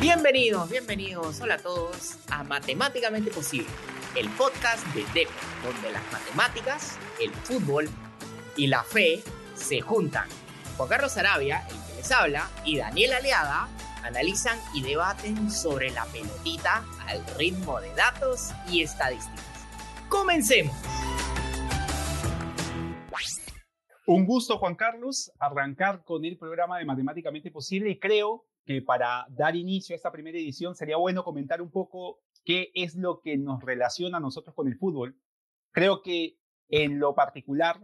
Bienvenidos, bienvenidos, hola a todos a Matemáticamente Posible, el podcast de DEPO, donde las matemáticas, el fútbol y la fe se juntan. Juan Carlos Arabia, el que les habla, y Daniel Aleada analizan y debaten sobre la pelotita al ritmo de datos y estadísticas. Comencemos. Un gusto, Juan Carlos, arrancar con el programa de Matemáticamente Posible y creo que para dar inicio a esta primera edición sería bueno comentar un poco qué es lo que nos relaciona a nosotros con el fútbol. Creo que en lo particular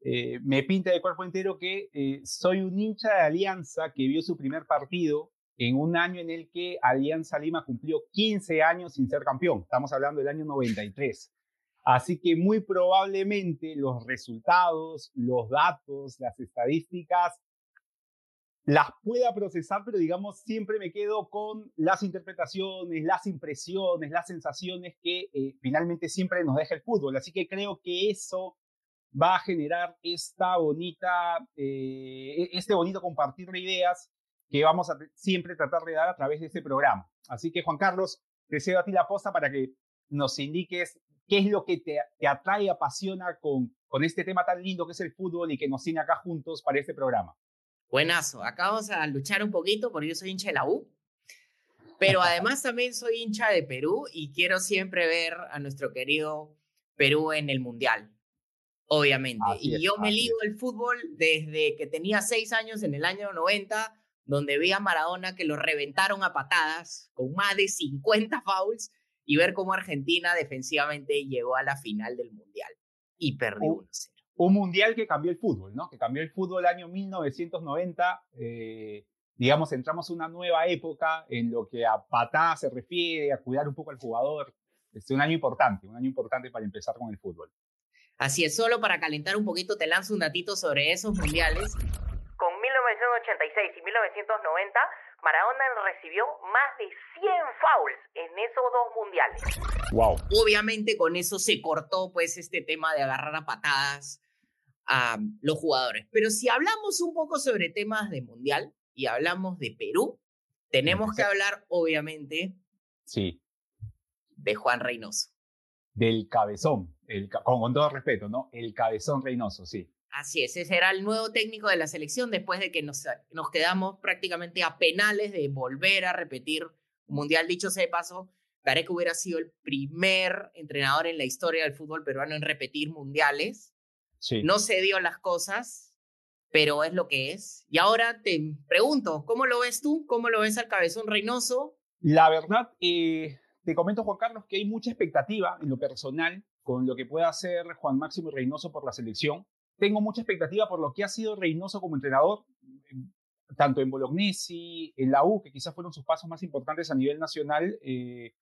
eh, me pinta de cuerpo entero que eh, soy un hincha de Alianza que vio su primer partido en un año en el que Alianza Lima cumplió 15 años sin ser campeón. Estamos hablando del año 93. Así que muy probablemente los resultados, los datos, las estadísticas, las pueda procesar, pero digamos, siempre me quedo con las interpretaciones, las impresiones, las sensaciones que eh, finalmente siempre nos deja el fútbol. Así que creo que eso va a generar esta bonita, eh, este bonito compartir de ideas que vamos a siempre tratar de dar a través de este programa. Así que, Juan Carlos, te cedo a ti la posta para que nos indiques qué es lo que te, te atrae, apasiona con, con este tema tan lindo que es el fútbol y que nos tiene acá juntos para este programa. Buenazo, acá vamos a luchar un poquito porque yo soy hincha de la U, pero además también soy hincha de Perú y quiero siempre ver a nuestro querido Perú en el Mundial, obviamente. y yo me ligo el fútbol desde que tenía seis años en el año 90, donde vi a Maradona que lo reventaron a patadas con más de 50 fouls y ver cómo Argentina defensivamente llegó a la final del Mundial y perdió 1-0. Un mundial que cambió el fútbol, ¿no? Que cambió el fútbol el año 1990. Eh, digamos, entramos a una nueva época en lo que a patadas se refiere, a cuidar un poco al jugador. Es un año importante, un año importante para empezar con el fútbol. Así es, solo para calentar un poquito te lanzo un datito sobre esos mundiales. Con 1986 y 1990 Maradona recibió más de 100 fouls en esos dos mundiales. Wow. Obviamente con eso se cortó pues este tema de agarrar a patadas a los jugadores. Pero si hablamos un poco sobre temas de mundial y hablamos de Perú, tenemos que hablar obviamente sí. de Juan Reynoso. Del cabezón, el, con, con todo respeto, ¿no? El cabezón Reynoso, sí. Así es, ese era el nuevo técnico de la selección después de que nos, nos quedamos prácticamente a penales de volver a repetir un mundial. Dicho sea de paso, Gareca hubiera sido el primer entrenador en la historia del fútbol peruano en repetir mundiales. Sí. No se dio las cosas, pero es lo que es. Y ahora te pregunto, ¿cómo lo ves tú? ¿Cómo lo ves al cabezón Reynoso? La verdad, eh, te comento, Juan Carlos, que hay mucha expectativa en lo personal con lo que pueda hacer Juan Máximo Reynoso por la selección tengo mucha expectativa por lo que ha sido Reynoso como entrenador, tanto en Bolognesi, en la U, que quizás fueron sus pasos más importantes a nivel nacional. Eh,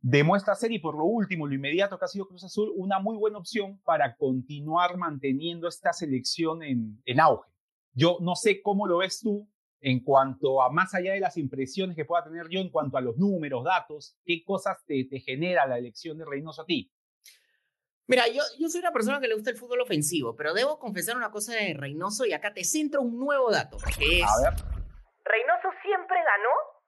demuestra ser, y por lo último, lo inmediato que ha sido Cruz Azul, una muy buena opción para continuar manteniendo esta selección en, en auge. Yo no sé cómo lo ves tú en cuanto a más allá de las impresiones que pueda tener yo en cuanto a los números, datos, qué cosas te, te genera la elección de Reynoso a ti. Mira, yo, yo soy una persona que le gusta el fútbol ofensivo, pero debo confesar una cosa de Reynoso y acá te centro un nuevo dato, que es... A ver. Reynoso siempre ganó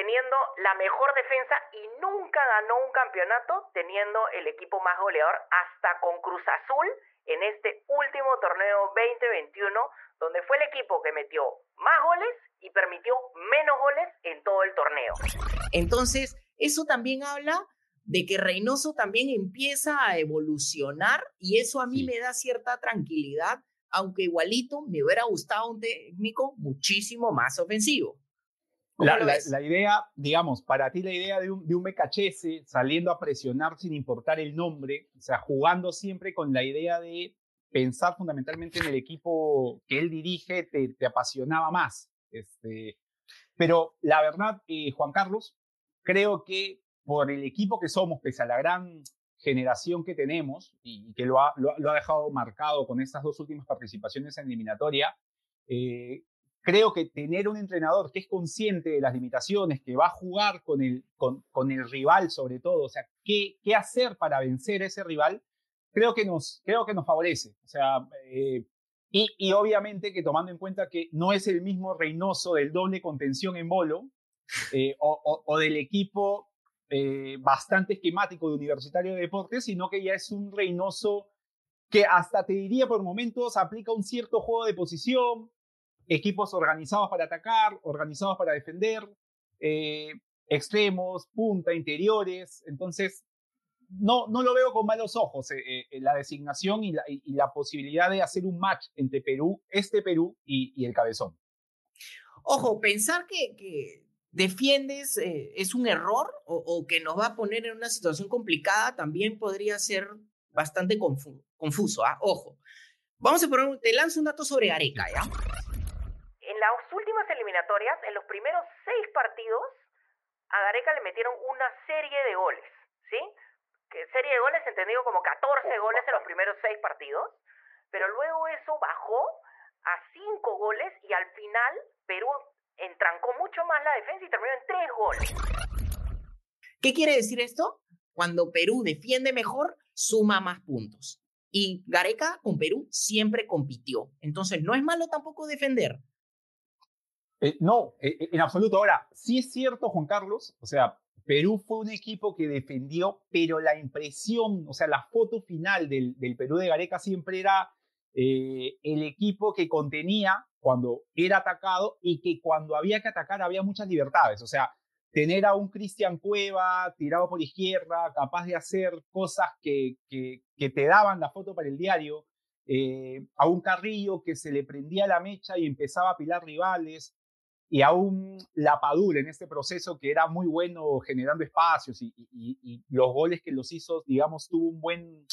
teniendo la mejor defensa y nunca ganó un campeonato teniendo el equipo más goleador hasta con Cruz Azul en este último torneo 2021, donde fue el equipo que metió más goles y permitió menos goles en todo el torneo. Entonces, eso también habla de que Reynoso también empieza a evolucionar y eso a mí me da cierta tranquilidad, aunque igualito me hubiera gustado un técnico muchísimo más ofensivo. La, la, idea, digamos, para ti la idea de un, de un Mecachese saliendo a presionar sin importar el nombre, o sea, jugando siempre con la idea de pensar fundamentalmente en el equipo que él dirige, te, te apasionaba más. Este, pero la verdad, eh, Juan Carlos, creo que por el equipo que somos, pese a la gran generación que tenemos y que lo ha, lo, ha dejado marcado con estas dos últimas participaciones en eliminatoria, eh, creo que tener un entrenador que es consciente de las limitaciones, que va a jugar con el, con, con el rival sobre todo, o sea, qué, qué hacer para vencer a ese rival, creo que nos, creo que nos favorece. O sea, eh, y, y, obviamente que tomando en cuenta que no es el mismo Reynoso del doble contención en bolo, eh, o, del equipo eh, bastante esquemático de Universitario de Deportes, sino que ya es un Reynoso que hasta te diría por momentos aplica un cierto juego de posición, equipos organizados para atacar, organizados para defender, eh, extremos, punta, interiores. Entonces, no, no lo veo con malos ojos eh, eh, la designación y la, posibilidad de hacer un match entre Perú, este Perú y, el Cabezón. Ojo, pensar que, defiendes es un error o, que nos va a poner en una situación complicada también podría ser bastante confuso. ¿ah? Ojo, vamos a poner, te lanzo un dato sobre Gareca, ¿ya? Las últimas eliminatorias, en los primeros seis partidos, a Gareca le metieron una serie de goles, ¿sí? Que serie de goles entendido como 14 goles en los primeros seis partidos, pero luego eso bajó a cinco goles y al final Perú entrancó mucho más la defensa y terminó en tres goles. ¿Qué quiere decir esto? Cuando Perú defiende mejor, suma más puntos. Y Gareca con Perú siempre compitió. Entonces, no es malo tampoco defender. Eh, no, eh, eh, en absoluto. Ahora, sí es cierto, Juan Carlos, o sea, Perú fue un equipo que defendió, pero la impresión, o sea, la foto final del, Perú de Gareca siempre era el equipo que contenía cuando era atacado y que cuando había que atacar había muchas libertades. O sea, tener a un Cristian Cueva tirado por izquierda, capaz de hacer cosas que, que, te daban la foto para el diario, a un Carrillo que se le prendía la mecha y empezaba a pilar rivales, y aún la Padula en este proceso que era muy bueno generando espacios y, los goles que los hizo, digamos, tuvo un buen,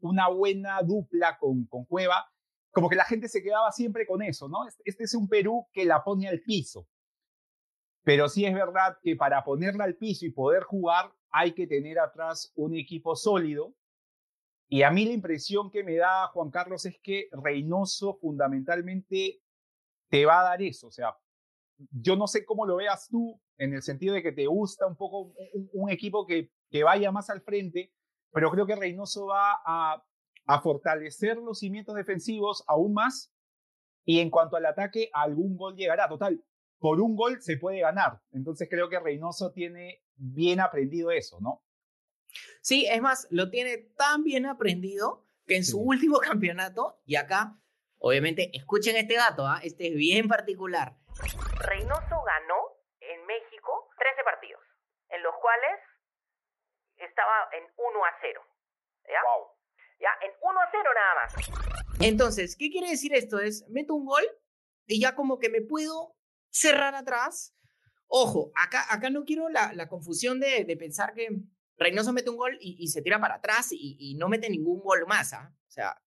una buena dupla con, con Cueva, como que la gente se quedaba siempre con eso, ¿no? Este, este es un Perú que la pone al piso. Pero sí es verdad que para ponerla al piso y poder jugar hay que tener atrás un equipo sólido. Y a mí la impresión que me da Juan Carlos es que Reynoso fundamentalmente te va a dar eso, o sea, yo no sé cómo lo veas tú, en el sentido de que te gusta un poco un, equipo que, que, vaya más al frente, pero creo que Reynoso va a, a, fortalecer los cimientos defensivos aún más y en cuanto al ataque, algún gol llegará. Total, por un gol se puede ganar. Entonces creo que Reynoso tiene bien aprendido eso, ¿no? Sí, es más, lo tiene tan bien aprendido que en su último campeonato, y acá, obviamente, escuchen este dato, ¿ah? este es bien particular Reynoso ganó en México 13 partidos, en los cuales estaba en 1 a 0. ¿Ya? Ya, en 1 a 0 nada más. Entonces, ¿qué quiere decir esto? Es, meto un gol y ya como que me puedo cerrar atrás. Ojo, acá, acá no quiero la, la confusión de, de, pensar que Reynoso mete un gol y, se tira para atrás y, no mete ningún gol más. ¿ah? O sea,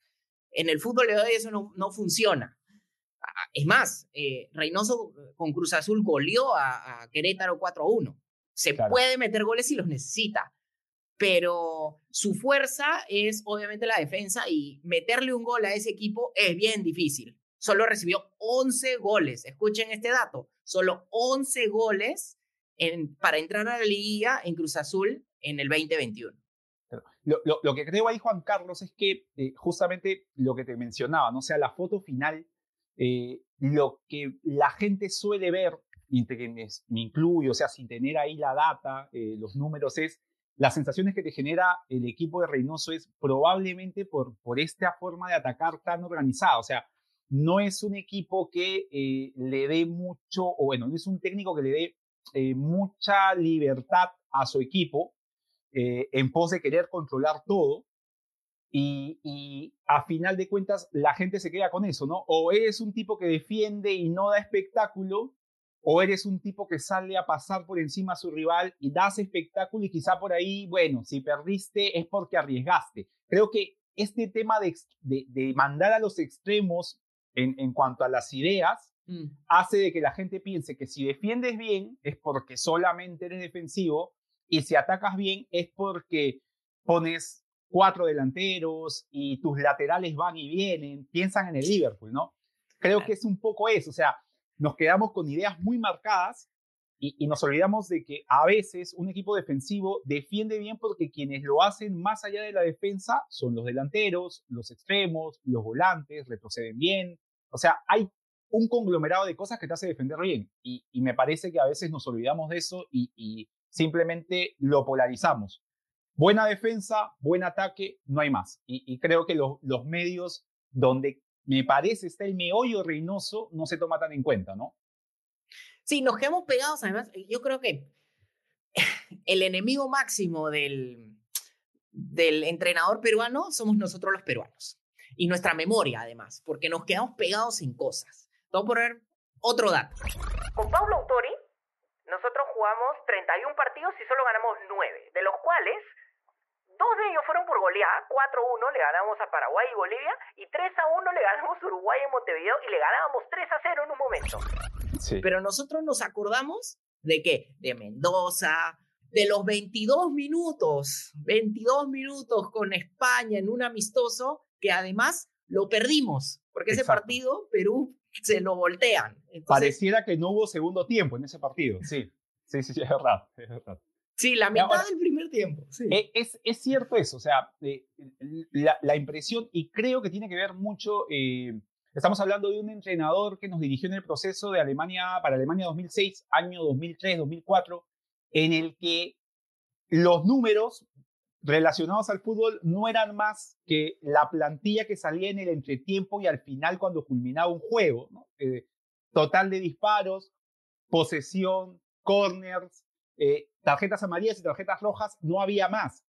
en el fútbol de hoy eso no, no funciona. Es más, eh, Reynoso eh, con Cruz Azul goleó a, Querétaro 4-1. Se puede meter goles si los necesita, pero su fuerza es obviamente la defensa y meterle un gol a ese equipo es bien difícil. Solo recibió 11 goles. Escuchen este dato. Solo 11 goles en, para entrar a la liguilla en Cruz Azul en el 2021. Lo, que creo ahí, Juan Carlos, es que eh, justamente lo que te mencionaba, ¿no? o sea, la foto final eh, lo que la gente suele ver, entre que me, incluyo, o sea, sin tener ahí la data, eh, los números, es las sensaciones que te genera el equipo de Reynoso es probablemente por, por esta forma de atacar tan organizada. O sea, no es un equipo que le dé mucho, o bueno, no es un técnico que le dé mucha libertad a su equipo en pos de querer controlar todo, y, a final de cuentas la gente se queda con eso, ¿no? O eres un tipo que defiende y no da espectáculo, o eres un tipo que sale a pasar por encima a su rival y das espectáculo y quizá por ahí, bueno, si perdiste es porque arriesgaste. Creo que este tema de, de, mandar a los extremos en, en cuanto a las ideas mm. hace de que la gente piense que si defiendes bien es porque solamente eres defensivo y si atacas bien es porque pones cuatro delanteros y tus laterales van y vienen, piensan en el Liverpool, ¿no? Creo que es un poco eso, o sea, nos quedamos con ideas muy marcadas y, nos olvidamos de que a veces un equipo defensivo defiende bien porque quienes lo hacen más allá de la defensa son los delanteros, los extremos, los volantes, retroceden bien. O sea, hay un conglomerado de cosas que te hace defender bien. Y, me parece que a veces nos olvidamos de eso y, simplemente lo polarizamos. Buena defensa, buen ataque, no hay más. Y, creo que los medios donde me parece está el meollo Reynoso no se toma tan en cuenta, ¿no? Sí, nos quedamos pegados. Además, yo creo que el enemigo máximo del, del entrenador peruano somos nosotros los peruanos. Y nuestra memoria, además, porque nos quedamos pegados en cosas. Voy a poner otro dato. Con Pablo Autori, nosotros jugamos 31 partidos y solo ganamos 9, de los cuales dos de ellos fueron por goleada, 4-1 le ganamos a Paraguay y Bolivia, y 3-1 le ganamos a Uruguay en Montevideo y le ganábamos 3-0 en un momento. Pero nosotros nos acordamos de qué? De Mendoza, de los 22 minutos, 22 minutos con España en un amistoso que además lo perdimos, porque ese partido Perú se lo voltean. Pareciera que no hubo segundo tiempo en ese partido, sí. Sí, sí, es verdad, es verdad. Sí, la mitad del primer tiempo. Sí. E, es, es, cierto eso, o sea, eh, la, la, impresión, y creo que tiene que ver mucho, eh, estamos hablando de un entrenador que nos dirigió en el proceso de Alemania, para Alemania 2006, año 2003, 2004, en el que los números relacionados al fútbol no eran más que la plantilla que salía en el entretiempo y al final cuando culminaba un juego. Eh, total de disparos, posesión, corners, eh, tarjetas amarillas y tarjetas rojas, no había más.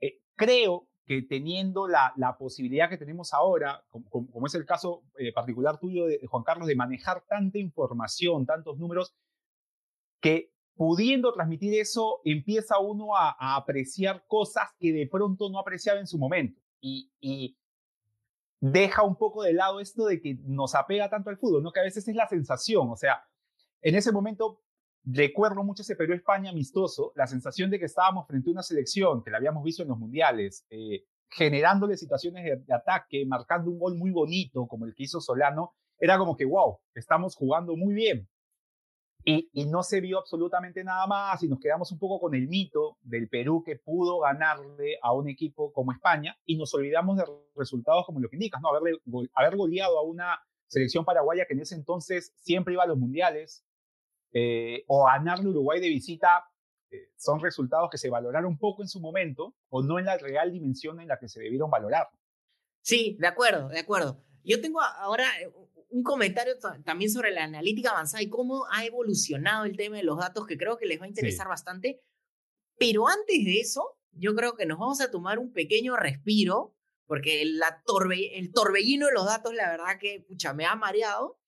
Eh, creo que teniendo la, la, posibilidad que tenemos ahora, como, es el caso particular tuyo de Juan Carlos, de manejar tanta información, tantos números, que pudiendo transmitir eso, empieza uno a, apreciar cosas que de pronto no apreciaba en su momento. Y, deja un poco de lado esto de que nos apega tanto al fútbol, ¿no? Que a veces es la sensación, o sea, en ese momento recuerdo mucho ese Perú-España amistoso, la sensación de que estábamos frente a una selección que la habíamos visto en los mundiales, eh, generándole situaciones de, ataque, marcando un gol muy bonito como el que hizo Solano, era como que, wow, estamos jugando muy bien. Y, no se vio absolutamente nada más y nos quedamos un poco con el mito del Perú que pudo ganarle a un equipo como España y nos olvidamos de resultados como lo que indicas, ¿no? Haberle, haber goleado a una selección paraguaya que en ese entonces siempre iba a los mundiales eh, o ganarle a Uruguay de visita eh, son resultados que se valoraron poco en su momento o no en la real dimensión en la que se debieron valorar. Sí, de acuerdo, de acuerdo. Yo tengo ahora eh, un comentario también sobre la analítica avanzada y cómo ha evolucionado el tema de los datos, que creo que les va a interesar bastante. Pero antes de eso, yo creo que nos vamos a tomar un pequeño respiro, porque la el torbellino de los datos, la verdad que, pucha, me ha mareado.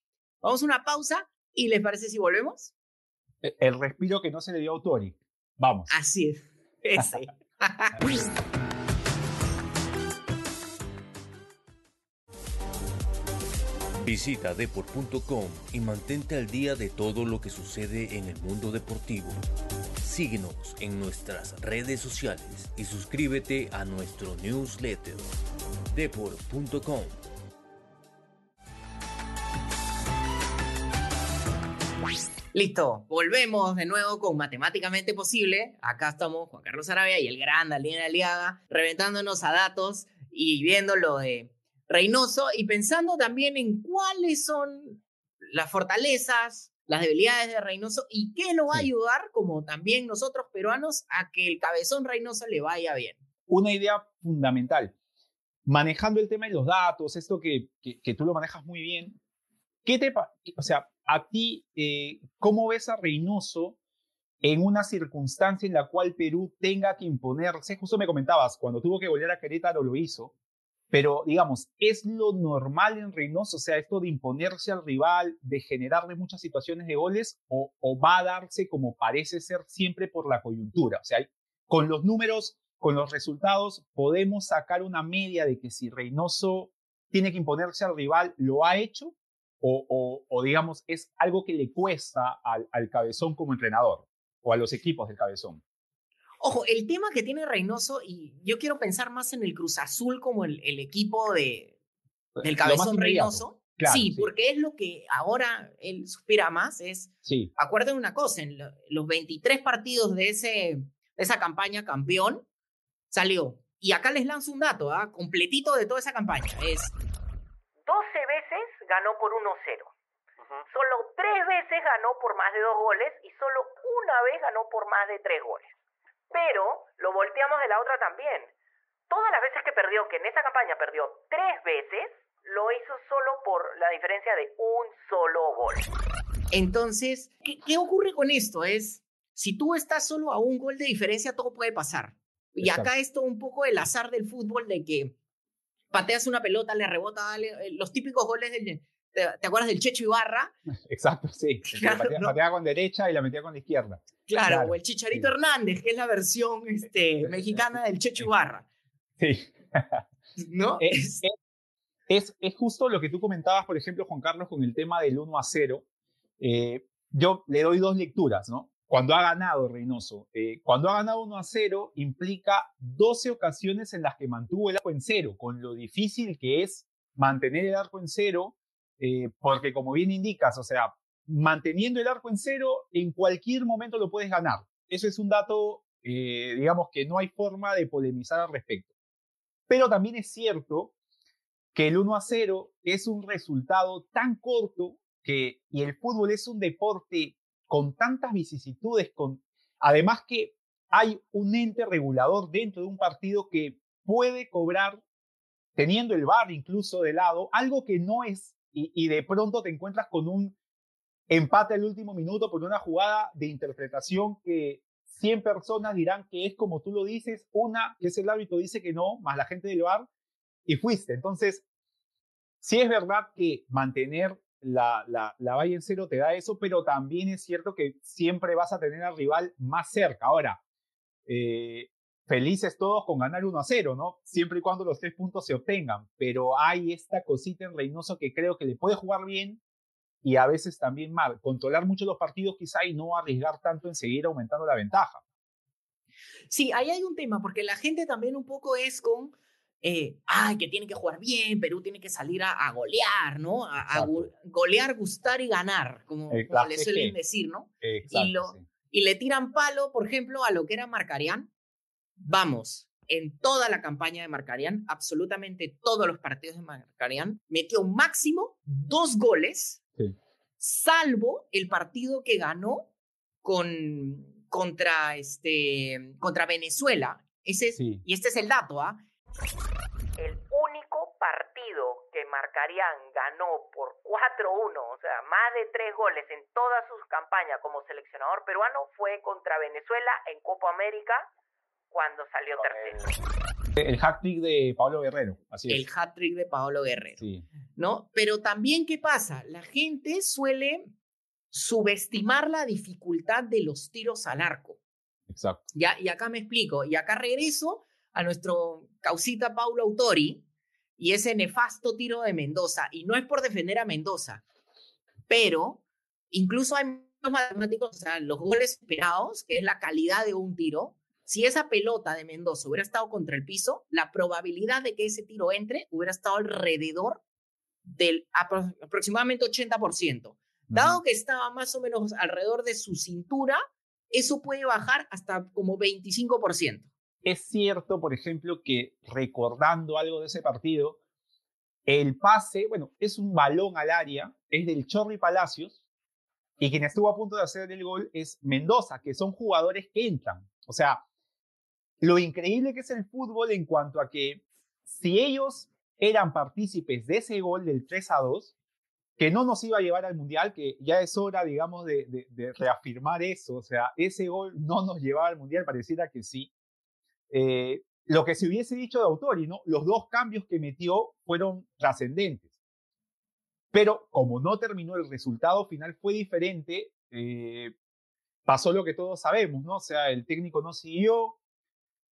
Vamos a una pausa y ¿les parece si volvemos? E, el respiro que no se le dio a Autori. Vamos. Así es. Ese. Visita deport.com y mantente al día de todo lo que sucede en el mundo deportivo. Síguenos en nuestras redes sociales y suscríbete a nuestro newsletter deport.com. Listo, volvemos de nuevo con Matemáticamente Posible. Acá estamos Juan Carlos Arabia y el gran Alina Aliaga, reventándonos a datos y viendo lo de Reynoso y pensando también en cuáles son las fortalezas, las debilidades de Reynoso y qué lo va a ayudar, como también nosotros peruanos, a que el cabezón Reynoso le vaya bien. Una idea fundamental. Manejando el tema de los datos, esto que, que, tú lo manejas muy bien, ¿qué te, o sea, a ti, eh, ¿cómo ves a Reynoso en una circunstancia en la cual Perú tenga que imponerse? Justo me comentabas, cuando tuvo que volver a Querétaro lo hizo, pero, digamos, ¿es lo normal en Reynoso? O sea, esto de imponerse al rival, de generarle muchas situaciones de goles, o, va a darse como parece ser siempre por la coyuntura. O sea, con los números, con los resultados, podemos sacar una media de que si Reynoso tiene que imponerse al rival, lo ha hecho, o, digamos, es algo que le cuesta al cabezón como entrenador, o a los equipos del cabezón. Ojo, el tema que tiene Reynoso, y yo quiero pensar más en el Cruz Azul como el, equipo de, pues, del cabezón Reynoso. sí, porque es lo que ahora él suspira más, es, sí. acuerden una cosa, en los 23 partidos de, ese, de esa campaña campeón, salió. Y acá les lanzo un dato, ¿ah? completito de toda esa campaña. Es 12 veces ganó por 1-0. Solo tres veces ganó por más de dos goles y solo una vez ganó por más de tres goles. Pero lo volteamos de la otra también. Todas las veces que perdió, que en esa campaña perdió tres veces, lo hizo solo por la diferencia de un solo gol. Entonces, ¿qué, qué ocurre con esto? Es, si tú estás solo a un gol de diferencia, todo puede pasar. Y acá es todo un poco el azar del fútbol de que pateas una pelota, le rebota, dale, eh, los típicos goles del... ¿Te, te acuerdas del Checho Ibarra? Exacto, sí. Claro, pateaba, no. con derecha y la metía con la izquierda. Claro, Claro, o el Chicharito sí. Hernández, que es la versión este, mexicana del Checho Ibarra. Sí. ¿No? Es, es- es, es justo lo que tú comentabas, por ejemplo, Juan Carlos, con el tema del 1 a 0. Eh, yo le doy dos lecturas, ¿no? Cuando ha ganado Reynoso. eh, cuando ha ganado 1 a 0 implica 12 ocasiones en las que mantuvo el arco en cero, con lo difícil que es mantener el arco en cero, eh, porque como bien indicas, o sea, manteniendo el arco en cero, en cualquier momento lo puedes ganar. Eso es un dato, eh, digamos, que no hay forma de polemizar al respecto. Pero también es cierto que el 1 a 0 es un resultado tan corto que, y el fútbol es un deporte con tantas vicisitudes, con, además que hay un ente regulador dentro de un partido que puede cobrar, teniendo el VAR incluso de lado, algo que no es, y, de pronto te encuentras con un empate al último minuto por una jugada de interpretación que 100 personas dirán que es como tú lo dices, una que es el árbitro dice que no, más la gente del VAR, y fuiste. Entonces, sí es verdad que mantener la, la, la valla en cero te da eso, pero también es cierto que siempre vas a tener al rival más cerca. Ahora, eh, felices todos con ganar 1 a 0, ¿no? Siempre y cuando los tres puntos se obtengan, pero hay esta cosita en Reynoso que creo que le puede jugar bien y a veces también mal. Controlar mucho los partidos quizá y no arriesgar tanto en seguir aumentando la ventaja. Sí, ahí hay un tema, porque la gente también un poco es con, eh, ay, que tiene que jugar bien, Perú tiene que salir a, a golear, ¿no? A, golear, gustar y ganar, como, El como le suelen decir, ¿no? Exacto, lo- sí. Y le tiran palo, por ejemplo, a lo que era Marcarián. Vamos, en toda la campaña de Marcarián, absolutamente todos los partidos de Marcarián, metió máximo dos goles, Sí. salvo el partido que ganó con, contra, este, contra Venezuela. Ese es, Sí. Y este es el dato, ¿ah? El único partido que Marcarián ganó por 4-1, o sea, más de tres goles en todas sus campañas como seleccionador peruano fue contra Venezuela en Copa América cuando salió tercero. El hack trick de Pablo Guerrero, así El hat-trick de Paolo Guerrero. Sí. ¿no? Pero también, ¿qué pasa? La gente suele subestimar la dificultad de los tiros al arco. Exacto. ¿ya? Y acá me explico. Y acá regreso a nuestro causita Paulo Autori y ese nefasto tiro de Mendoza. Y no es por defender a Mendoza, pero incluso hay matemáticos, o sea, los goles esperados, que es la calidad de un tiro. Si esa pelota de Mendoza hubiera estado contra el piso, la probabilidad de que ese tiro entre hubiera estado alrededor del apro- aproximadamente 80%. Dado que estaba más o menos alrededor de su cintura, eso puede bajar hasta como 25%. Es cierto, por ejemplo, que recordando algo de ese partido, el pase, bueno, es un balón al área, es del Chorri Palacios, y quien estuvo a punto de hacer el gol es Mendoza, que son jugadores que entran. O sea, lo increíble que es el fútbol en cuanto a que si ellos eran partícipes de ese gol del 3 a 2, que no nos iba a llevar al Mundial, que ya es hora, digamos, de, reafirmar eso. O sea, ese gol no nos llevaba al Mundial, pareciera que sí. Eh, lo que se hubiese dicho de Autori, ¿no? Los dos cambios que metió fueron trascendentes. Pero como no terminó, el resultado final fue diferente. eh, pasó lo que todos sabemos, ¿no? O sea, el técnico no siguió.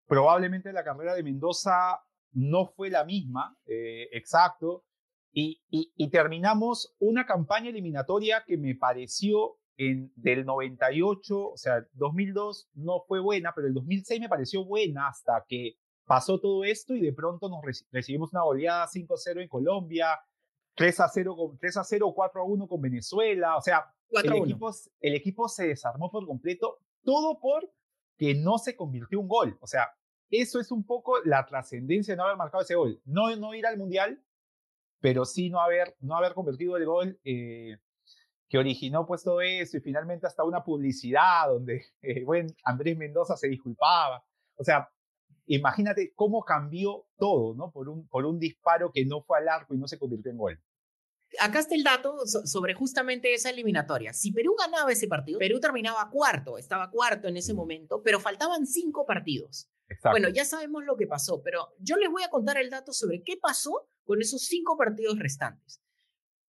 Probablemente la carrera de Mendoza no fue la misma, eh, exacto. Y, y- y terminamos una campaña eliminatoria que me pareció en, del 98, o sea, 2002 no fue buena, pero el 2006 me pareció buena hasta que pasó todo esto y de pronto nos reci- recibimos una goleada 5-0 en Colombia, 3-0 con 3 a 0 4 a 1 con Venezuela, o sea, 4 el a 1. equipo, el equipo se desarmó por completo, todo por que no se convirtió un gol. O sea, eso es un poco la trascendencia de no haber marcado ese gol. No, no ir al Mundial, pero sí no haber, no haber convertido el gol. eh, que originó pues todo eso y finalmente hasta una publicidad donde eh, Andrés Mendoza se disculpaba. O sea, imagínate cómo cambió todo, ¿no? Por un, por un disparo que no fue al arco y no se convirtió en gol. Acá está el dato sobre justamente esa eliminatoria. Si Perú ganaba ese partido, Perú terminaba cuarto, estaba cuarto en ese momento, pero faltaban cinco partidos. Bueno, ya sabemos lo que pasó, pero yo les voy a contar el dato sobre qué pasó con esos cinco partidos restantes.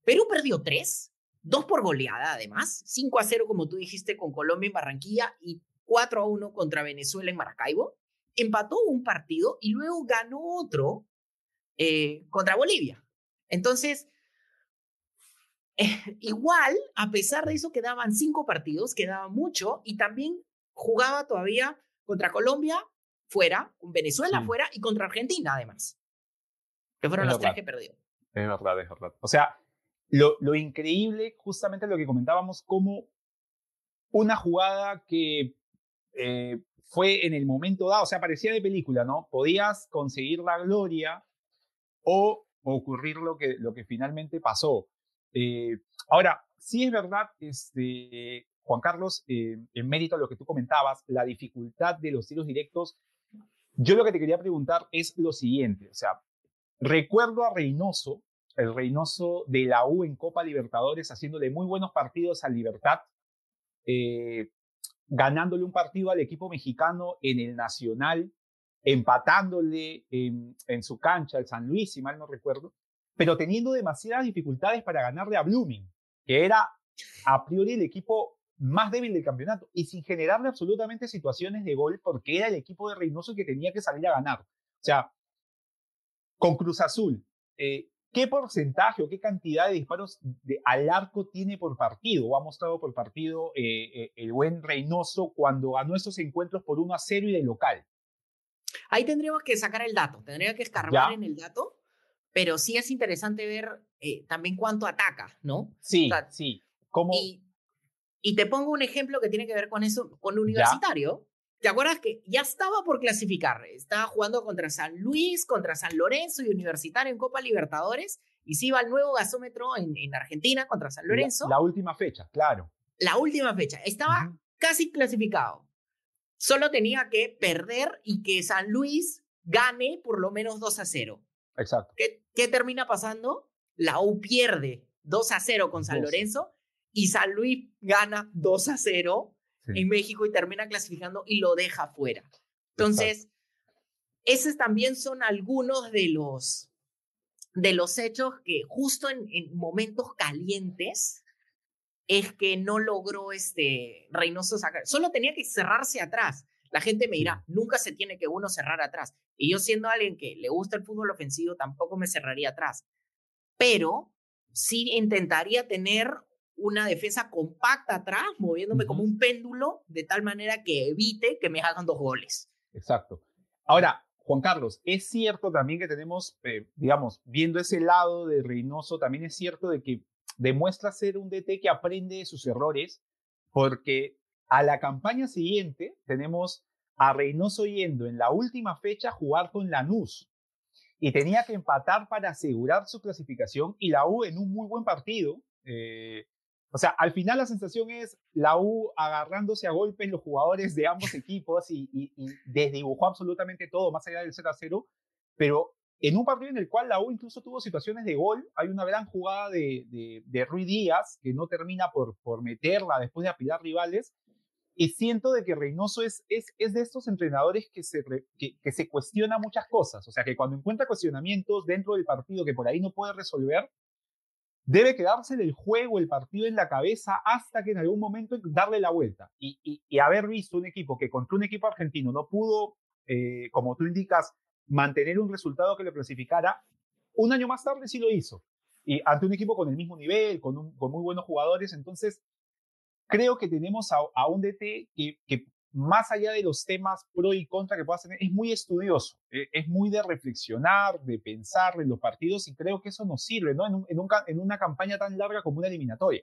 Perú perdió tres, dos por goleada además, 5 a 0 como tú dijiste con Colombia en Barranquilla y 4 a 1 contra Venezuela en Maracaibo. Empató un partido y luego ganó otro eh, contra Bolivia. Entonces, eh, igual, a pesar de eso, quedaban cinco partidos, quedaba mucho y también jugaba todavía contra Colombia fuera, con Venezuela fuera y contra Argentina además. Que fueron los tres que perdió. Es verdad, es verdad. O sea, lo, lo increíble, justamente lo que comentábamos, como una jugada que eh, fue en el momento dado, o sea, parecía de película, ¿no? Podías conseguir la gloria o ocurrir lo que, lo que finalmente pasó. Eh, ahora, sí es verdad, este, Juan Carlos, eh, en mérito a lo que tú comentabas, la dificultad de los tiros directos, yo lo que te quería preguntar es lo siguiente, o sea, recuerdo a Reynoso el Reynoso de la U en Copa Libertadores, haciéndole muy buenos partidos a Libertad, eh, ganándole un partido al equipo mexicano en el Nacional, empatándole en, su cancha, el San Luis, si mal no recuerdo, pero teniendo demasiadas dificultades para ganarle a Blooming, que era a priori el equipo más débil del campeonato y sin generarle absolutamente situaciones de gol porque era el equipo de Reynoso que tenía que salir a ganar. O sea, con Cruz Azul, eh, ¿Qué porcentaje o qué cantidad de disparos de, al arco tiene por partido o ha mostrado por partido eh, eh, el buen Reynoso cuando ganó esos encuentros por 1 a 0 y de local? Ahí tendríamos que sacar el dato, tendría que escarbar en el dato, pero sí es interesante ver eh, también cuánto ataca, ¿no? Sí, sí. ¿Cómo? Y, y, te pongo un ejemplo que tiene que ver con eso, con Universitario. ¿Te acuerdas que ya estaba por clasificar? Estaba jugando contra San Luis, contra San Lorenzo y Universitario en Copa Libertadores y se iba al nuevo gasómetro en, en Argentina contra San Lorenzo. La, última fecha, claro. La última fecha. Estaba casi clasificado. Solo tenía que perder y que San Luis gane por lo menos 2 a 0. Exacto. ¿Qué, qué termina pasando? La U pierde 2 a 0 con San Lorenzo y San Luis gana 2 a 0 en México y termina clasificando y lo deja fuera. Entonces, esos también son algunos de los, de los hechos que justo en, momentos calientes es que no logró este Reynoso sacar. Solo tenía que cerrarse atrás. La gente me dirá, nunca se tiene que uno cerrar atrás. Y yo siendo alguien que le gusta el fútbol ofensivo, tampoco me cerraría atrás. Pero sí intentaría tener una defensa compacta atrás, moviéndome como un péndulo, de tal manera que evite que me hagan dos goles. Exacto. Ahora, Juan Carlos, es cierto también que tenemos, eh, digamos, viendo ese lado de Reynoso, también es cierto de que demuestra ser un DT que aprende de sus errores, porque a la campaña siguiente tenemos a Reynoso yendo en la última fecha a jugar con Lanús y tenía que empatar para asegurar su clasificación y la U en un muy buen partido. Eh, o sea, al final la sensación es la U agarrándose a golpes los jugadores de ambos equipos y, desdibujó absolutamente todo, más allá del 0 a 0. Pero en un partido en el cual la U incluso tuvo situaciones de gol, hay una gran jugada de, de, Rui Díaz que no termina por, por meterla después de apidar rivales. Y siento de que Reynoso es, es, es de estos entrenadores que se, que, que se cuestiona muchas cosas. O sea, que cuando encuentra cuestionamientos dentro del partido que por ahí no puede resolver, debe quedarse el juego, el partido en la cabeza hasta que en algún momento darle la vuelta. Y, haber visto un equipo que contra un equipo argentino no pudo, eh, como tú indicas, mantener un resultado que lo clasificara, un año más tarde sí lo hizo. Y ante un equipo con el mismo nivel, con, muy buenos jugadores, entonces creo que tenemos a, un DT que, que más allá de los temas pro y contra que puedas tener, es muy estudioso, eh, es muy de reflexionar, de pensar en los partidos y creo que eso nos sirve, ¿no? En, en, una campaña tan larga como una eliminatoria.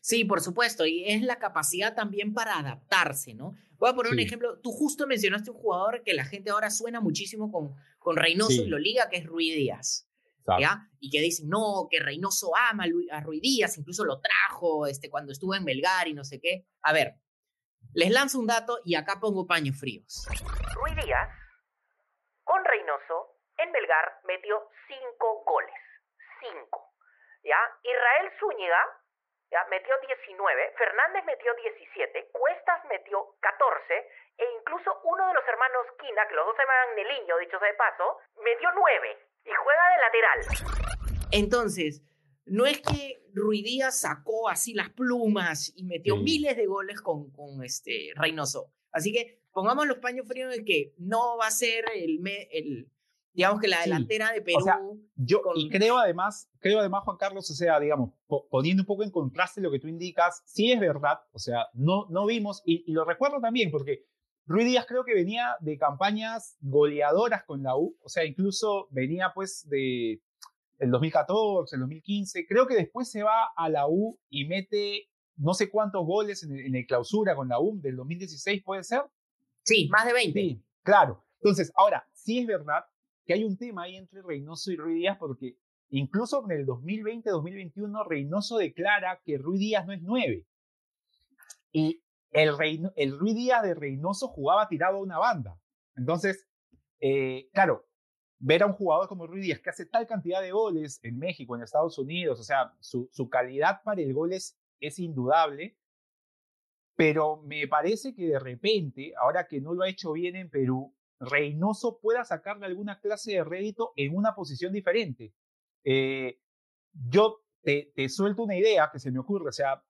Sí, por supuesto, y es la capacidad también para adaptarse, ¿no? Voy a poner un ejemplo, tú justo mencionaste un jugador que la gente ahora suena muchísimo con, con Reynoso y lo liga, que es Rui Díaz. ¿Ya? Y que dicen, no, que Reynoso ama a Ruiz Díaz, incluso lo trajo este, cuando estuvo en Melgar y no sé qué. A ver, les lanzo un dato y acá pongo paños fríos. Ruiz Díaz, con Reynoso, en Melgar metió cinco goles. Cinco. ¿Ya? Israel Zúñiga ¿ya? metió 19, Fernández metió 17, Cuestas metió 14 e incluso uno de los hermanos Quina, que los dos se llaman Neliño, dicho sea de paso, metió 9 y juega de lateral. Entonces, no es que Ruidías sacó así las plumas y metió miles de goles con, con este Reynoso. Así que pongamos los paños fríos de que no va a ser el, el digamos que la delantera de Perú. yo y creo además, creo además, Juan Carlos, o sea, digamos, poniendo un poco en contraste lo que tú indicas, sí es verdad, o sea, no, no vimos, y, y lo recuerdo también, porque Ruiz Díaz creo que venía de campañas goleadoras con la U, o sea, incluso venía pues de el 2014, el 2015, creo que después se va a la U y mete no sé cuántos goles en el, clausura con la U del 2016, ¿puede ser? Sí, más de 20. Sí, claro. Entonces, ahora, sí es verdad que hay un tema ahí entre Reynoso y Ruiz Díaz porque incluso en el 2020-2021 Reynoso declara que Ruiz Díaz no es nueve. Y el, el Ruiz Díaz de Reynoso jugaba tirado a una banda. Entonces, eh, claro, ver a un jugador como Ruiz Díaz que hace tal cantidad de goles en México, en Estados Unidos, o sea, su, calidad para el gol es, es indudable, pero me parece que de repente, ahora que no lo ha hecho bien en Perú, Reynoso pueda sacarle alguna clase de rédito en una posición diferente. Eh, yo te, te, suelto una idea que se me ocurre, o sea,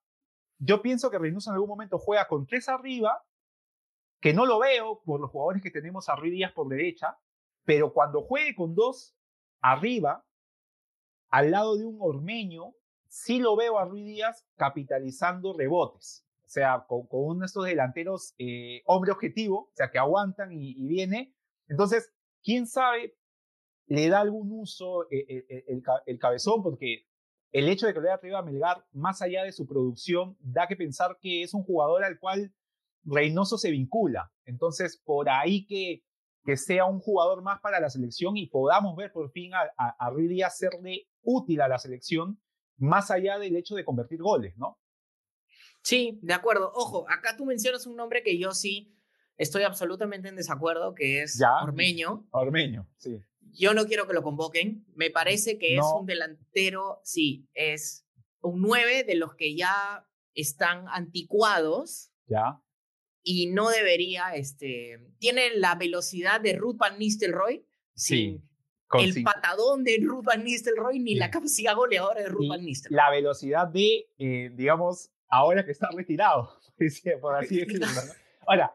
yo pienso que Reynoso en algún momento juega con tres arriba, que no lo veo por los jugadores que tenemos a Ruiz Díaz por derecha, pero cuando juegue con dos arriba, al lado de un ormeño, sí lo veo a Ruiz Díaz capitalizando rebotes. O sea, con, uno de estos delanteros eh, hombre objetivo, o sea, que aguantan y, viene. Entonces, quién sabe, le da algún uso eh, eh, el, el, cabezón, porque el hecho de que lo haya traído a Melgar, más allá de su producción, da que pensar que es un jugador al cual Reynoso se vincula. Entonces, por ahí que, que sea un jugador más para la selección y podamos ver por fin a, a, a Díaz serle útil a la selección, más allá del hecho de convertir goles, ¿no? Sí, de acuerdo. Ojo, acá tú mencionas un nombre que yo sí estoy absolutamente en desacuerdo, que es Ormeño. Ormeño, sí. Yo no quiero que lo convoquen. Me parece que es un delantero, sí, es un 9 de los que ya están anticuados. Ya. Y no debería, este, tiene la velocidad de Ruth Van Nistelrooy. Sí. el patadón de Ruth Van Nistelrooy ni la capacidad goleadora de Ruth Van Nistelrooy. La velocidad de, eh, digamos, ahora que está retirado, por así decirlo. Ahora,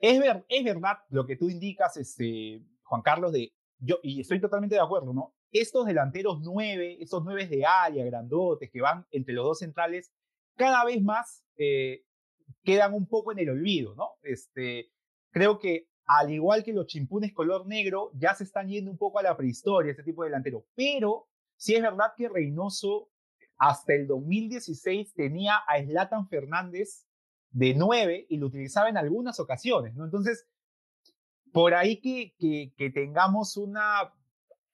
es, ver, es verdad lo que tú indicas, este, Juan Carlos, de y estoy totalmente de acuerdo, ¿no? Estos delanteros nueve, estos nueve de área, grandotes, que van entre los dos centrales, cada vez más eh, quedan un poco en el olvido, ¿no? Este, creo que al igual que los chimpunes color negro, ya se están yendo un poco a la prehistoria, este tipo de delantero. Pero sí es verdad que Reynoso hasta el 2016 tenía a Slatan Fernández de nueve y lo utilizaba en algunas ocasiones, ¿no? Entonces, por ahí que, tengamos una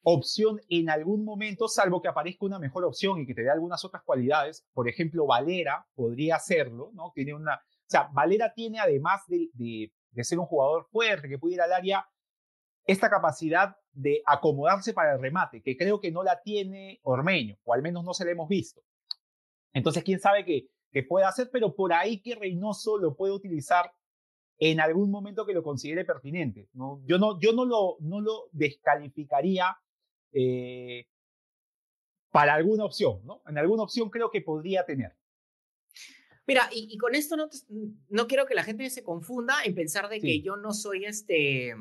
opción en algún momento, salvo que aparezca una mejor opción y que te dé algunas otras cualidades. Por ejemplo, Valera podría hacerlo, ¿no? Tiene una, o sea, Valera tiene además de, de, de, ser un jugador fuerte que puede ir al área, esta capacidad de acomodarse para el remate, que creo que no la tiene Ormeño, o al menos no se la hemos visto. Entonces, quién sabe qué, qué puede hacer, pero por ahí que Reynoso lo puede utilizar en algún momento que lo considere pertinente. ¿no? Yo, no, yo no, lo, no lo descalificaría eh, para alguna opción, ¿no? En alguna opción creo que podría tener. Mira, y, con esto no, no quiero que la gente se confunda en pensar de que yo no soy este,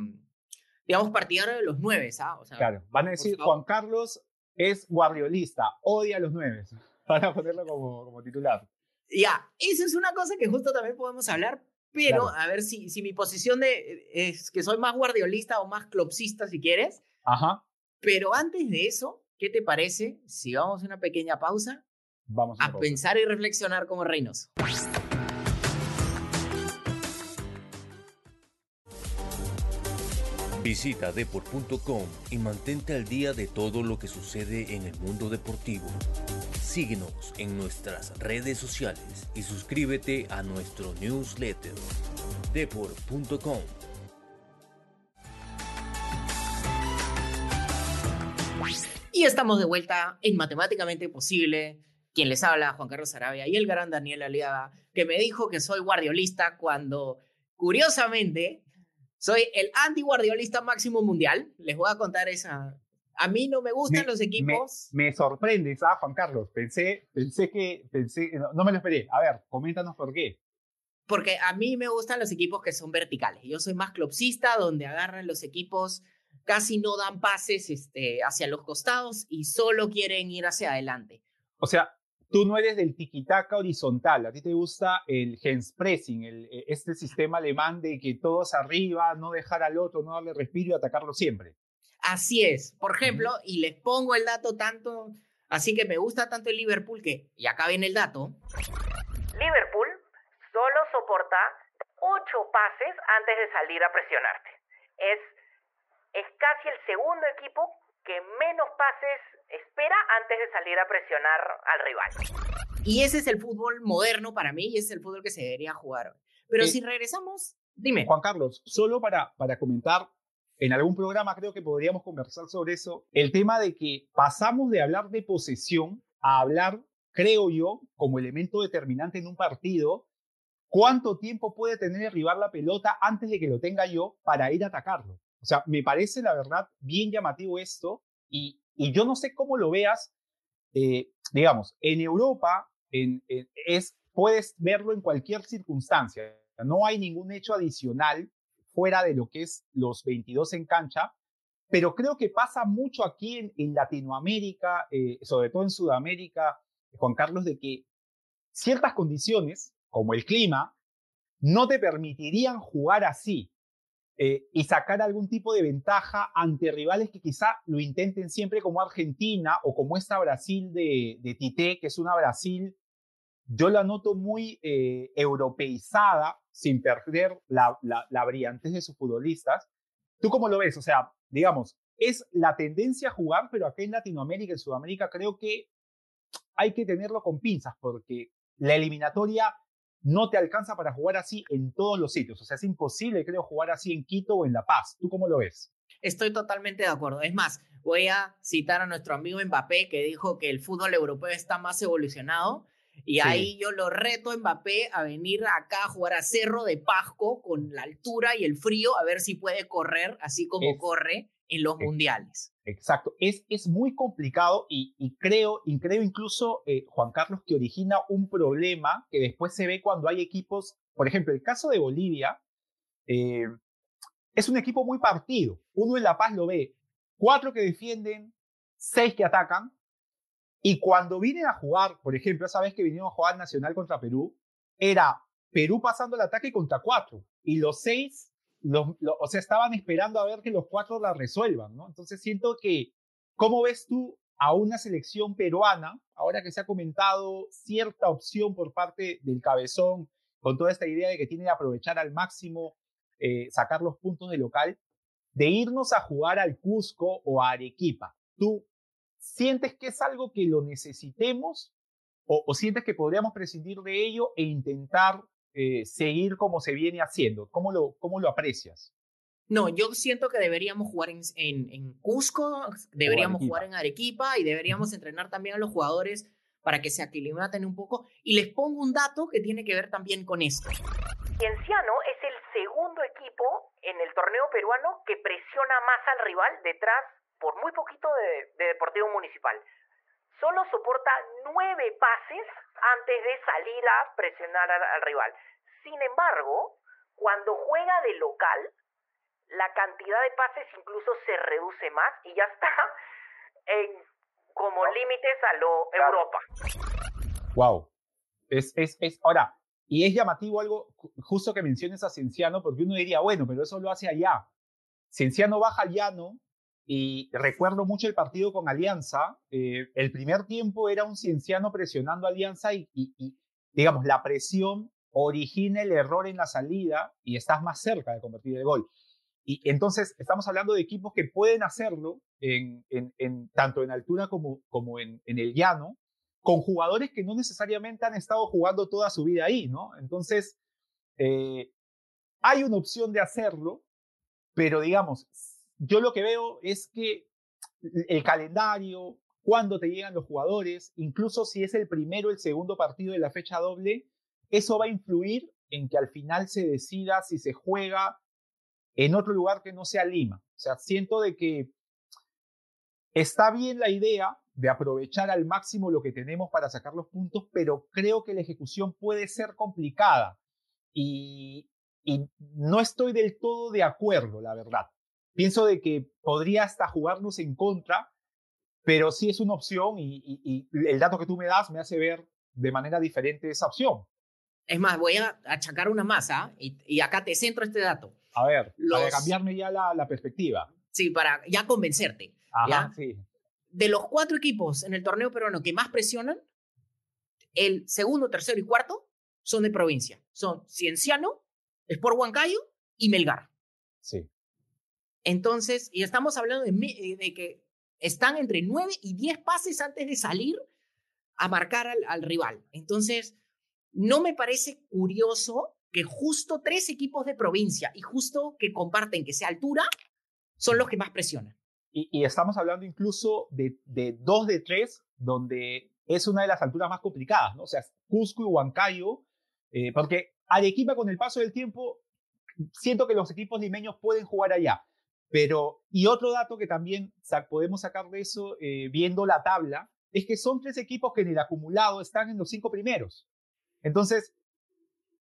digamos, partidario de los nueve, ¿ah? claro, van a decir, Juan Carlos es guardiolista, odia a los nueve. Van a ponerlo como, como titular. Ya, eso es una cosa que justo también podemos hablar, pero a ver si, si mi posición de es que soy más guardiolista o más clopsista, si quieres. Ajá. Pero antes de eso, ¿qué te parece si vamos a una pequeña pausa? Vamos a, pensar y reflexionar como reinos. Visita deport.com y mantente al día de todo lo que sucede en el mundo deportivo. Síguenos en nuestras redes sociales y suscríbete a nuestro newsletter deport.com. Y estamos de vuelta en Matemáticamente Posible. Quien les habla, Juan Carlos Arabia y el gran Daniel Aliaga, que me dijo que soy guardiolista cuando, curiosamente, soy el anti-guardiolista máximo mundial. Les voy a contar esa. A mí no me gustan los equipos. Me, sorprendes, ah, Juan Carlos. Pensé, pensé que, pensé, no, me lo esperé. A ver, coméntanos por qué. Porque a mí me gustan los equipos que son verticales. Yo soy más clubsista, donde agarran los equipos, casi no dan pases este, hacia los costados y solo quieren ir hacia adelante. O sea, tú no eres del tiki-taka horizontal, a ti te gusta el Genspressing, el, e, este sistema alemán de que todos arriba, no dejar al otro, no darle respiro y atacarlo siempre. Así es. Por ejemplo, y les pongo el dato tanto, así que me gusta tanto el Liverpool que, y acá viene el dato. Liverpool solo soporta ocho pases antes de salir a presionarte. Es, es casi el segundo equipo que menos pases espera antes de salir a presionar al rival. Y ese es el fútbol moderno para mí y ese es el fútbol que se debería jugar. Pero si regresamos, dime. Juan Carlos, solo para, para comentar, en algún programa creo que podríamos conversar sobre eso, el tema de que pasamos de hablar de posesión a hablar, creo yo, como elemento determinante en un partido, cuánto tiempo puede tener el rival la pelota antes de que lo tenga yo para ir a atacarlo. O sea, me parece la verdad bien llamativo esto y, y yo no sé cómo lo veas, eh, digamos, en Europa es, puedes verlo en cualquier circunstancia. No hay ningún hecho adicional fuera de lo que es los 22 en cancha, pero creo que pasa mucho aquí en, en Latinoamérica, eh, sobre todo en Sudamérica, Juan Carlos, de que ciertas condiciones, como el clima, no te permitirían jugar así. Eh, y sacar algún tipo de ventaja ante rivales que quizá lo intenten siempre como Argentina o como esta Brasil de, de Tite, que es una Brasil, yo la noto muy eh, europeizada, sin perder la, la, la brillantez de sus futbolistas. ¿Tú cómo lo ves? O sea, digamos, es la tendencia a jugar, pero acá en Latinoamérica, en Sudamérica, creo que hay que tenerlo con pinzas, porque la eliminatoria no te alcanza para jugar así en todos los sitios. O sea, es imposible, creo, jugar así en Quito o en La Paz. ¿Tú cómo lo ves? Estoy totalmente de acuerdo. Es más, voy a citar a nuestro amigo Mbappé que dijo que el fútbol europeo está más evolucionado. Y ahí yo lo reto a Mbappé a venir acá a jugar a Cerro de Pasco con la altura y el frío, a ver si puede correr así como corre en los mundiales. Exacto, es, es muy complicado y, creo, y creo incluso, eh, Juan Carlos, que origina un problema que después se ve cuando hay equipos, por ejemplo, el caso de Bolivia, eh, es un equipo muy partido. Uno en La Paz lo ve, cuatro que defienden, seis que atacan, y cuando vienen a jugar, por ejemplo, esa vez que vinieron a jugar Nacional contra Perú, era Perú pasando el ataque contra cuatro, y los seis o sea, estaban esperando a ver que los cuatro la resuelvan, ¿no? Entonces siento que, ¿cómo ves tú a una selección peruana, ahora que se ha comentado cierta opción por parte del cabezón, con toda esta idea de que tiene que aprovechar al máximo, eh, sacar los puntos de local, de irnos a jugar al Cusco o a Arequipa? ¿Tú sientes que es algo que lo necesitemos o, o sientes que podríamos prescindir de ello e intentar eh, seguir como se viene haciendo? ¿Cómo lo, cómo lo aprecias? No, yo siento que deberíamos jugar en, en, Cusco, deberíamos jugar en Arequipa y deberíamos entrenar también a los jugadores para que se aclimaten un poco. Y les pongo un dato que tiene que ver también con esto. Cienciano es el segundo equipo en el torneo peruano que presiona más al rival detrás por muy poquito de, de Deportivo Municipal. Solo soporta nueve pases antes de salir a presionar al, rival. Sin embargo, cuando juega de local, la cantidad de pases incluso se reduce más y ya está en como límites a lo Europa. Wow. Es, es, es, ahora, y es llamativo algo, justo que menciones a Cienciano, porque uno diría, bueno, pero eso lo hace allá. Cienciano baja al llano y recuerdo mucho el partido con Alianza. Eh, el primer tiempo era un cienciano presionando a Alianza y, digamos, la presión origina el error en la salida y estás más cerca de convertir el gol. y entonces estamos hablando de equipos que pueden hacerlo en, en, tanto en altura como, como en, en, el llano, con jugadores que no necesariamente han estado jugando toda su vida ahí, ¿no? Entonces, eh, hay una opción de hacerlo, pero digamos, yo lo que veo es que el calendario, cuándo te llegan los jugadores, incluso si es el primero o el segundo partido de la fecha doble, eso va a influir en que al final se decida si se juega en otro lugar que no sea Lima. O sea, siento de que está bien la idea de aprovechar al máximo lo que tenemos para sacar los puntos, pero creo que la ejecución puede ser complicada y, no estoy del todo de acuerdo, la verdad. Pienso de que podría hasta jugarnos en contra, pero sí es una opción y, el dato que tú me das me hace ver de manera diferente esa opción. Es más, voy a achacar una masa y, acá te centro este dato. A ver, para cambiarme ya la, perspectiva. Sí, para ya convencerte. Ajá, sí. De los cuatro equipos en el torneo peruano que más presionan, el segundo, tercero y cuarto son de provincia. Son Cienciano, Sport Huancayo y Melgar. Sí. Entonces, y estamos hablando de, de que están entre nueve y diez pases antes de salir a marcar al, al rival. Entonces, no me parece curioso que justo tres equipos de provincia y justo que comparten que sea altura son los que más presionan. Y, estamos hablando incluso de, dos de tres, donde es una de las alturas más complicadas, ¿no? O sea, Cusco y Huancayo, eh, porque Arequipa con el paso del tiempo, siento que los equipos limeños pueden jugar allá. Pero, y otro dato que también podemos sacar de eso, eh, viendo la tabla, es que son tres equipos que en el acumulado están en los cinco primeros. Entonces,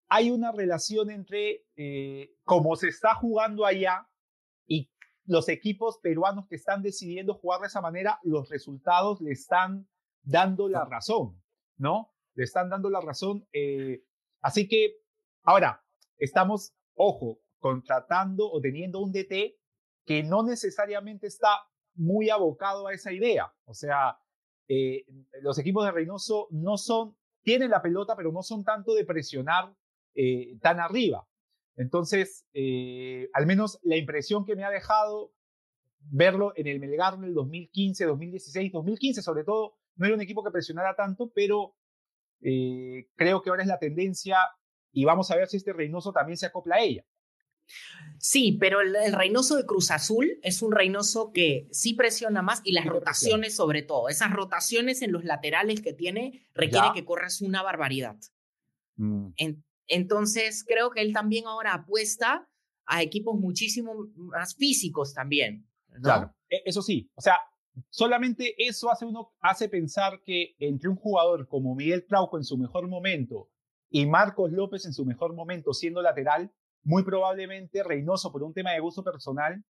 hay una relación entre eh, cómo se está jugando allá y los equipos peruanos que están decidiendo jugar de esa manera, los resultados le están dando la razón, ¿no? Le están dando la razón. Eh, así que, ahora, estamos, ojo, contratando o teniendo un DT que no necesariamente está muy abocado a esa idea. O sea, eh, los equipos de Reynoso no son, tienen la pelota, pero no son tanto de presionar eh, tan arriba. Entonces, eh, al menos la impresión que me ha dejado verlo en el Melgar en el 2015, 2016, 2015 sobre todo, no era un equipo que presionara tanto, pero creo que ahora es la tendencia y vamos a ver si este Reynoso también se acopla a ella. Sí, pero el, Reynoso de Cruz Azul es un Reynoso que sí presiona más y las rotaciones sobre todo. Esas rotaciones en los laterales que tiene requiere que corras una barbaridad. Mm. Entonces, creo que él también ahora apuesta a equipos muchísimo más físicos también. Claro, e, eso sí, o sea, solamente eso hace uno hace pensar que entre un jugador como Miguel Trauco en su mejor momento y Marcos López en su mejor momento siendo lateral, muy probablemente Reynoso por un tema de gusto personal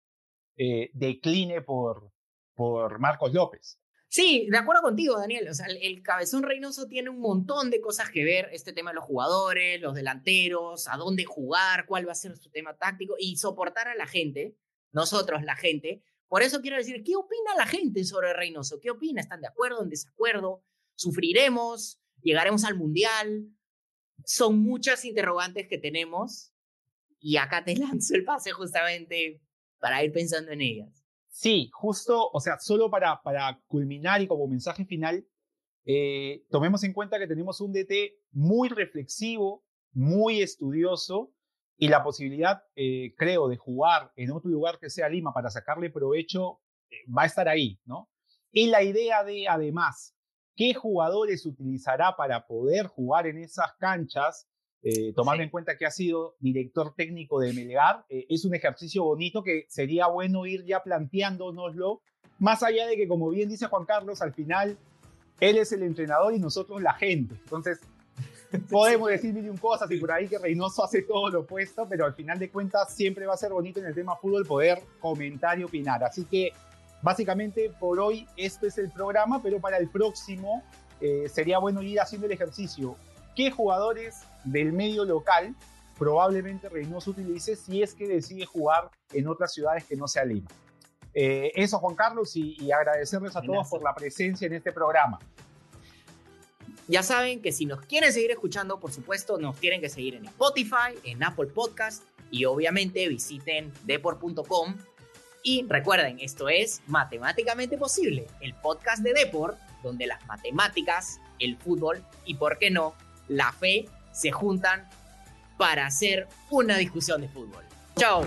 eh, decline por, por Marcos López. Sí, de acuerdo contigo, Daniel. Sea, el, cabezón Reynoso tiene un montón de cosas que ver. Este tema de los jugadores, los delanteros, a dónde jugar, cuál va a ser su tema táctico y soportar a la gente, nosotros, la gente. Por eso quiero decir, ¿qué opina la gente sobre Reynoso? ¿Qué opina? ¿Están de acuerdo, en desacuerdo? ¿Sufriremos? ¿Llegaremos al mundial? Son muchas interrogantes que tenemos y acá te lanzo el pase justamente para ir pensando en ellas. Sí, justo, o sea, solo para, para culminar y como mensaje final, eh, tomemos en cuenta que tenemos un DT muy reflexivo, muy estudioso y la posibilidad, eh, creo, de jugar en otro lugar que sea Lima para sacarle provecho eh, va a estar ahí, ¿no? Y la idea de, además, qué jugadores utilizará para poder jugar en esas canchas eh, tomando en cuenta que ha sido director técnico de Melgar, eh, es un ejercicio bonito que sería bueno ir ya planteándonoslo, más allá de que, como bien dice Juan Carlos, al final él es el entrenador y nosotros la gente. Entonces, podemos decir mil cosas y por ahí que Reynoso hace todo lo opuesto, pero al final de cuentas siempre va a ser bonito en el tema fútbol poder comentar y opinar. Así que, básicamente, por hoy esto es el programa, pero para el próximo eh, sería bueno ir haciendo el ejercicio qué jugadores del medio local probablemente Reynoso utilice si es que decide jugar en otras ciudades que no sea Lima. Eh, eso, Juan Carlos, y, agradecerles a todos por la presencia en este programa. Ya saben que si nos quieren seguir escuchando, por supuesto, nos tienen que seguir en Spotify, en Apple Podcast y obviamente visiten deport.com. Y recuerden, esto es Matemáticamente Posible, el podcast de Deport, donde las matemáticas, el fútbol y, por qué no, la fe se juntan para hacer una discusión de fútbol. Chao.